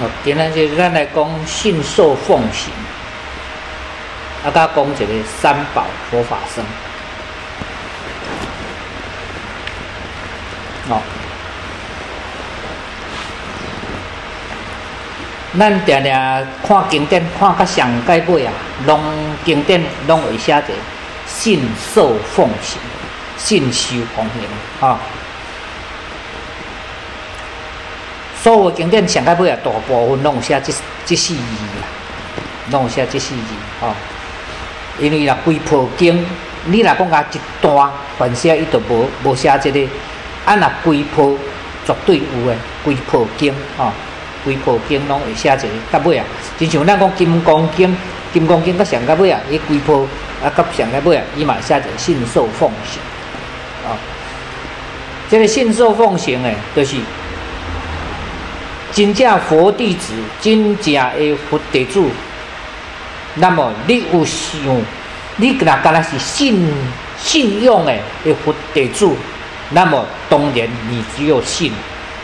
哦，今仔日咱来讲信受奉行，啊，甲讲一个三宝佛法僧。哦，咱定定看经典，看甲上解尾啊，拢经典拢会写者信受奉行，信受奉行啊。所有经典上到尾啊，大部分拢有写即即四字啦，拢有写即四字哦。因为若规部经，你若讲甲一段，凡写伊都无无写即个。啊，若规部绝对有诶，规部经吼，规部经拢会写一个到尾啊。就像咱讲金刚经，金刚经甲上到尾啊，伊规部啊，甲上到尾啊，伊嘛写一个信受奉行啊。这个信受奉行诶，就是真正佛弟子，真正诶佛弟子。那么你有想，你若敢若是信信用诶，诶佛弟子。那么当然，你只有信，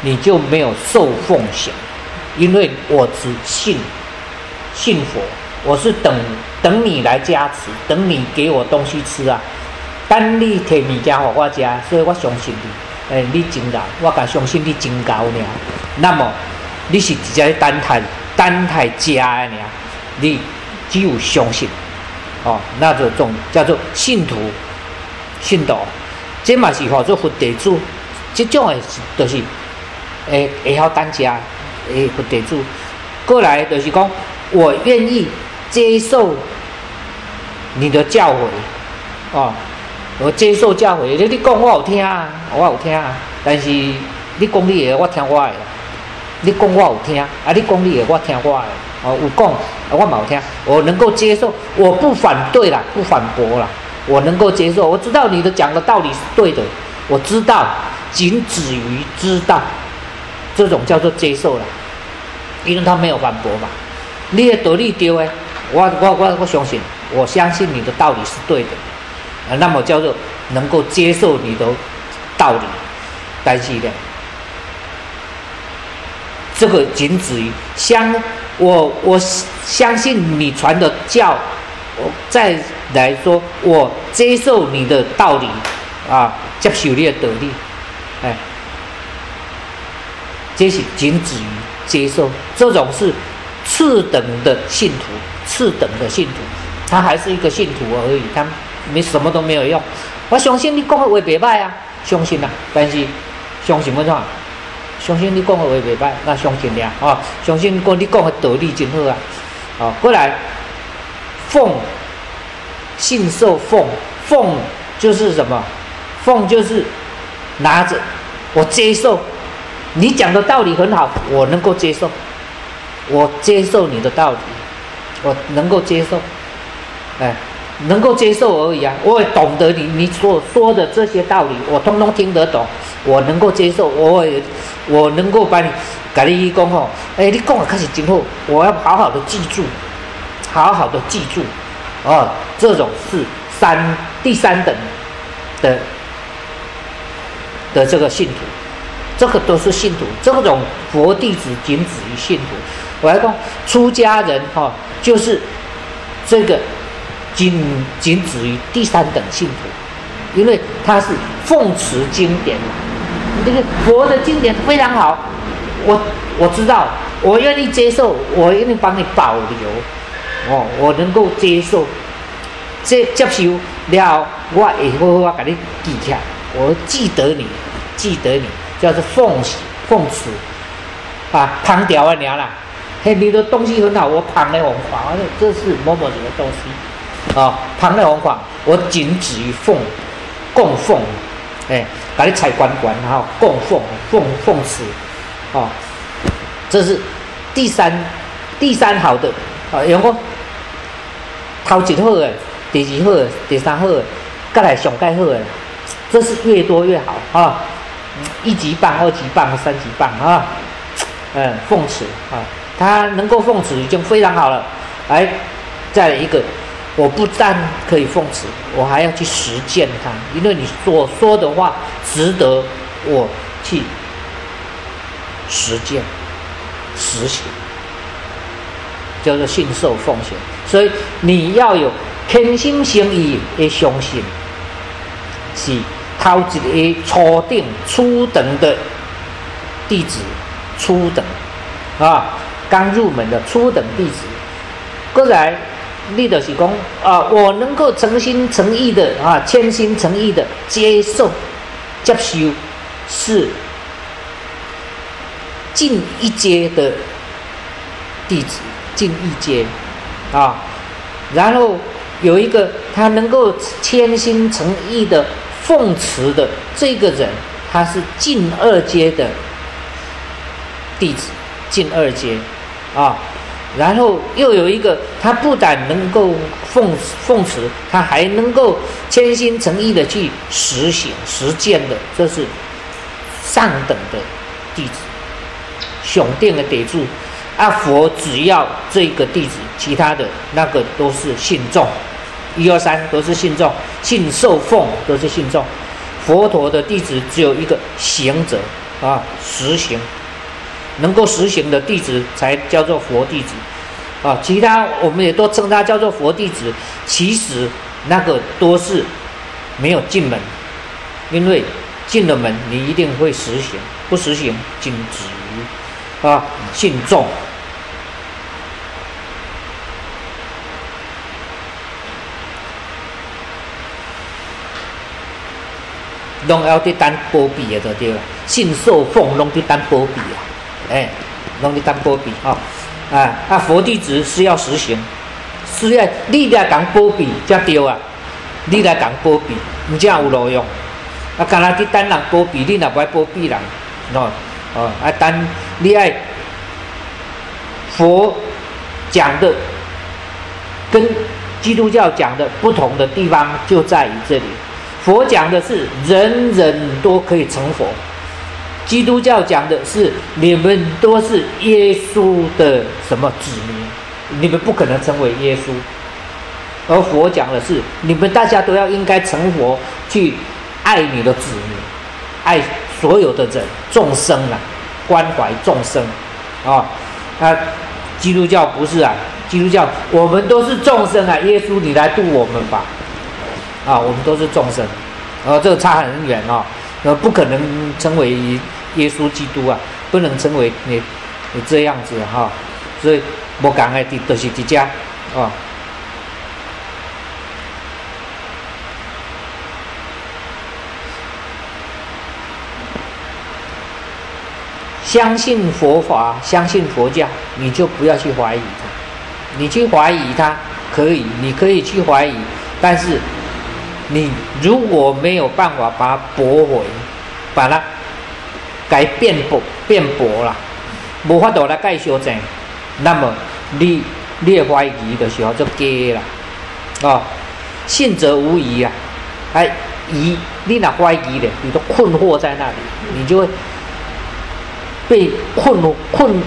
你就没有受奉行，因为我只信信佛，我是等等你来加持，等你给我东西吃啊。等你摕物件给我吃，所以我相信你。诶，你真高，我敢相信你真高呢。那么你是直接单台单台加的？你只有相信哦，那就种叫做信徒信道。这嘛是号做佛地主，这种诶，就是诶会晓担家诶佛地主。过来就是讲，我愿意接受你的教诲，哦，我接受教诲。你你讲我有听啊，我有听啊，但是你讲你诶，我听我诶。你讲我有听，啊，你讲你诶，我听我诶。哦，有讲，我冇听，我能够接受，我不反对啦，不反驳啦。我能够接受，我知道你的讲的道理是对的，我知道，仅止于知道，这种叫做接受了，因为他没有反驳嘛。你的道理对诶，我我我我相信，我相信你的道理是对的，啊，那么叫做能够接受你的道理，但是呢，这个仅止于相，我我相信你传的教，我再。来说，我接受你的道理，啊，接受你的道理，哎，这是仅止于接受，这种是次等的信徒，次等的信徒，他还是一个信徒而已，他没什么都没有用。我相信你讲的话袂歹啊，相信啊，但是相信乜种？相信你讲的话袂歹，那相信俩啊，相信讲你讲的道理真好啊，啊，过来奉。信受奉，奉就是什么？奉就是拿着，我接受你讲的道理很好，我能够接受，我接受你的道理，我能够接受，哎，能够接受而已啊！我也懂得你你所说的这些道理，我通通听得懂，我能够接受，我也我能够把你改立一功吼，哎，你讲的开始今后，我要好好的记住，好好的记住。哦，这种是三第三等的的这个信徒，这个都是信徒。这种佛弟子仅止于信徒。我来讲，出家人哈，就是这个仅仅止于第三等信徒，因为他是奉持经典嘛，这个佛的经典非常好，我我知道，我愿意接受，我愿意帮你保留。哦，我能够接受，接接受了，我会好好甲你记下，我记得你，记得你，叫做奉奉持啊，旁调啊，娘啦，嘿，你的东西很好，我旁来弘法，这是某某什么东西啊？旁来弘法，我仅止于奉供奉，哎，把你采管管，然后供奉奉奉持，哦，这是第三第三好的啊，员工。头一好诶，第二好的，第三好的，再来上盖好的，这是越多越好啊！一级棒、二级棒、三级棒啊！嗯，奉持啊，他能够奉持已经非常好了。来，再来一个，我不但可以奉持，我还要去实践它，因为你所说的话值得我去实践。实行，叫做信受奉献。所以你要有天心诚意的相信，是头一个初等初等的弟子，初等啊，刚入门的初等弟子。过来，你就是讲啊，我能够诚心诚意的啊，谦心诚意的接受、接受，是进一阶的弟子，进一阶啊。然后有一个他能够谦心诚意的奉持的这个人，他是进二阶的弟子，进二阶啊。然后又有一个，他不但能够奉奉持，他还能够真心诚意的去实行实践的，这是上等的弟子，雄定的得住。啊，佛只要这个弟子，其他的那个都是信众，一二三都是信众，信受奉都是信众。佛陀的弟子只有一个行者啊，实行。能够实行的弟子才叫做佛弟子，啊，其他我们也都称他叫做佛弟子。其实那个都是没有进门，因为进了门你一定会实行，不实行禁止啊，信众。拢要去担保庇的就对了，信受奉拢去担保庇啊。哎，拢你当波比哦，啊啊！佛弟子是要实行，是要你来讲波比才对啊！你来讲波比，你这样有路用。啊，干那去等人波比，你若不爱波比人，喏哦啊！等你爱佛讲的跟基督教讲的不同的地方就在于这里，佛讲的是人人都可以成佛。基督教讲的是你们都是耶稣的什么子民，你们不可能成为耶稣。而佛讲的是你们大家都要应该成佛，去爱你的子民，爱所有的人众生啊，关怀众生啊。啊，基督教不是啊，基督教我们都是众生啊，耶稣你来度我们吧。啊，我们都是众生，啊，这个差很远啊，呃，不可能成为。耶稣基督啊，不能成为你你这样子哈，所以我讲的都是这家啊。相信佛法，相信佛教，你就不要去怀疑他。你去怀疑他可以，你可以去怀疑，但是你如果没有办法把它驳回，把它。该变驳辩驳啦，无法度来解修正，那么你你的怀疑的时候就假啦，哦，信则无疑啊，哎疑你若怀疑的，你都困惑在那里，你就会被困困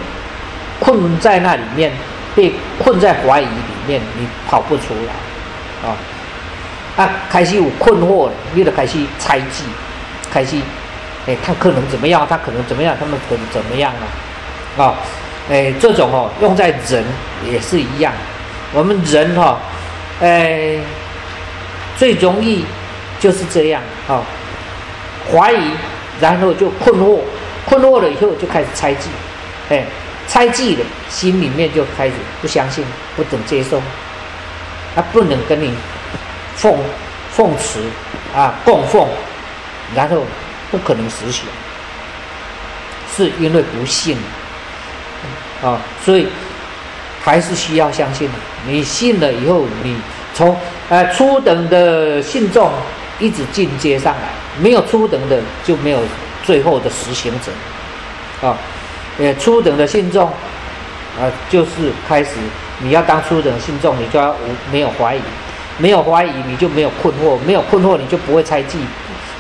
困在那里面，被困在怀疑里面，你跑不出来，啊，啊开始有困惑了，你就开始猜忌，开始。哎，他可能怎么样？他可能怎么样？他们可能怎么样啊？啊，哎，这种哦，用在人也是一样。我们人哈，哎，最容易就是这样啊，怀疑，然后就困惑，困惑了以后就开始猜忌，哎，猜忌了，心里面就开始不相信，不懂接受，他不能跟你奉奉持啊，供奉，然后。不可能实行，是因为不信啊，所以还是需要相信的。你信了以后，你从呃初等的信众一直进阶上来，没有初等的就没有最后的实行者啊。呃，初等的信众啊，就是开始你要当初等信众，你就要无没有怀疑，没有怀疑你就没有困惑，没有困惑你就不会猜忌。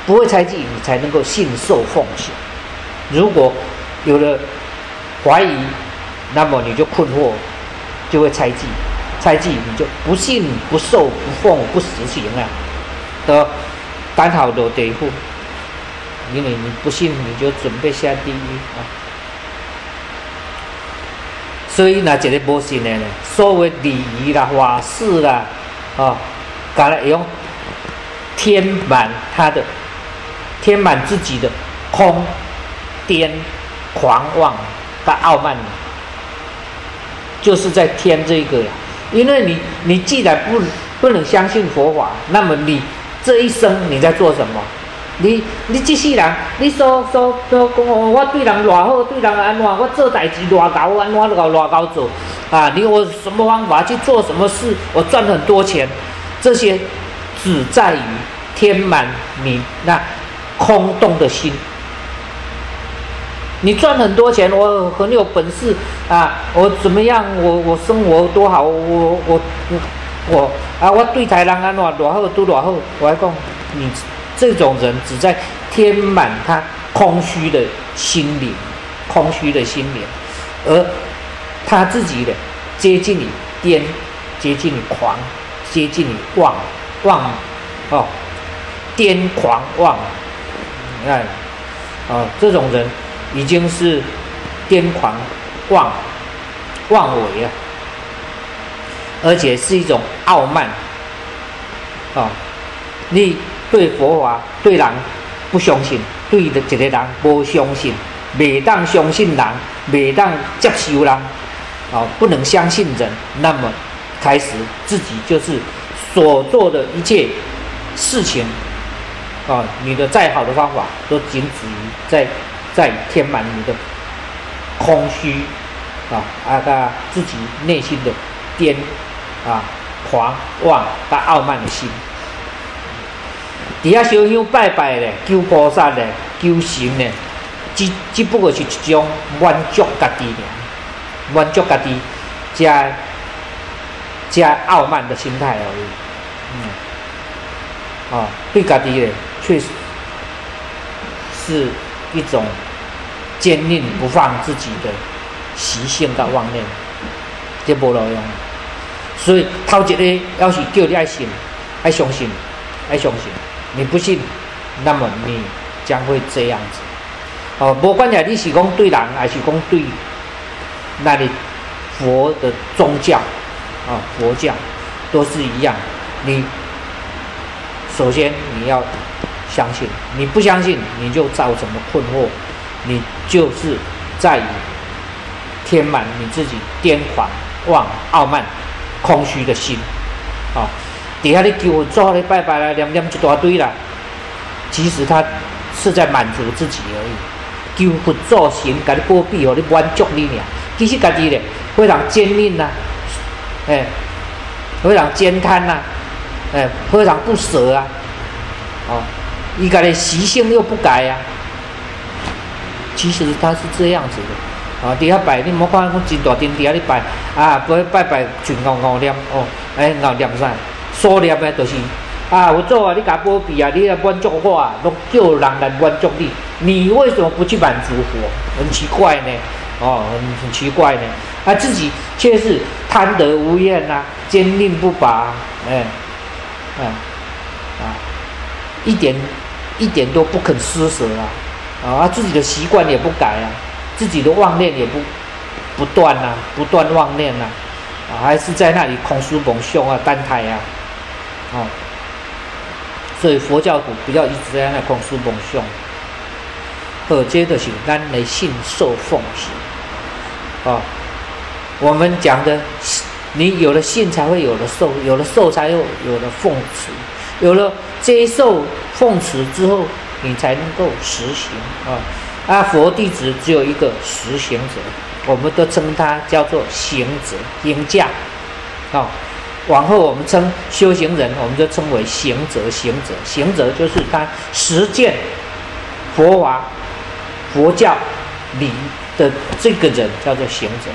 不会猜忌，你才能够信受奉行。如果有了怀疑，那么你就困惑，就会猜忌，猜忌你就不信、不受、不奉、不实行啊，的刚好落地狱。因为你不信，你就准备下地狱啊。所以那这个无信的呢，所谓礼仪啦、法事啦，哦，搞来用填满他的，填满自己的空、癫、狂妄、和傲慢，就是在添这个呀。因为你你既然不不能相信佛法，那么你这一生你在做什么？你你这世人，你说说说讲我对人偌好，对人安怎，我做代志偌高，安怎就搞偌高做啊？你我什么方法去做什么事？我赚很多钱，这些只在于填满你那空洞的心。你赚很多钱，我很有本事啊！我怎么样？我我生活多好？我我我我啊！我对台人安怎偌好都偌好？我还讲你。这种人只在填满他空虚的心灵，空虚的心灵，而他自己的接近你癫，接近你狂，接近你妄妄哦，癫狂妄，你看啊，这种人已经是癫狂妄妄为啊，而且是一种傲慢啊，你。对佛法，对人不相信；对的一个人不相信，每当相信人，每当接受人，啊，不能相信人，那么开始自己就是所做的一切事情，啊，你的再好的方法都仅止于在在填满你的空虚，啊啊他自己内心的癫啊狂妄、和傲慢的心。底下烧香拜拜咧，求菩萨咧，求神咧，只只不过是一种满足家己尔，满足家己加加傲慢的心态而已。嗯，啊，对家己咧，确实是一种坚定不放自己的习性跟妄念，这无路用。所以头一个要是叫你爱信，爱相信，爱相信。你不信，那么你将会这样子。哦，不管你是讲对人还是讲对那里佛的宗教啊，佛教都是一样。你首先你要相信，你不相信，你就造成了困惑，你就是在于填满你自己癫狂、妄、傲慢、空虚的心，啊。底下你求做的拜拜啦，念念一大堆啦，其实他是在满足自己而已。求佛做神，给你保庇，哦，你满足你俩。其实家己呢非常坚硬呐，哎，非常坚贪呐，哎，非常不舍啊，哦，伊家的习性又不改呀。其实他是这样子的，啊，底下拜你莫看讲真大殿底下咧拜，啊，不拜拜就熬熬念哦，哎，熬念啥？所念的就是啊，我做啊，你甲波比啊，你来满足我啊，都叫人来满足你，你为什么不去满足我？很奇怪呢，哦，很很奇怪呢，啊，自己却是贪得无厌呐，坚定不拔，哎，啊，啊，一点一点都不肯施舍啊，啊，自己的习惯也不改啊，自己的妄念也不不断呐，不断妄念呐，啊，还是在那里空书蒙胸啊，单胎啊。哦，所以佛教徒不要一直在那空思梦想，而接的是咱的信受奉行。啊，我们讲的，你有了信才会有了受，有了受才有有了奉持，有了接受奉持之后，你才能够实行啊。啊，佛弟子只有一个实行者，我们都称他叫做行者、行驾，啊。往后我们称修行人，我们就称为行者。行者，行者就是他实践佛法、佛教理的这个人，叫做行者。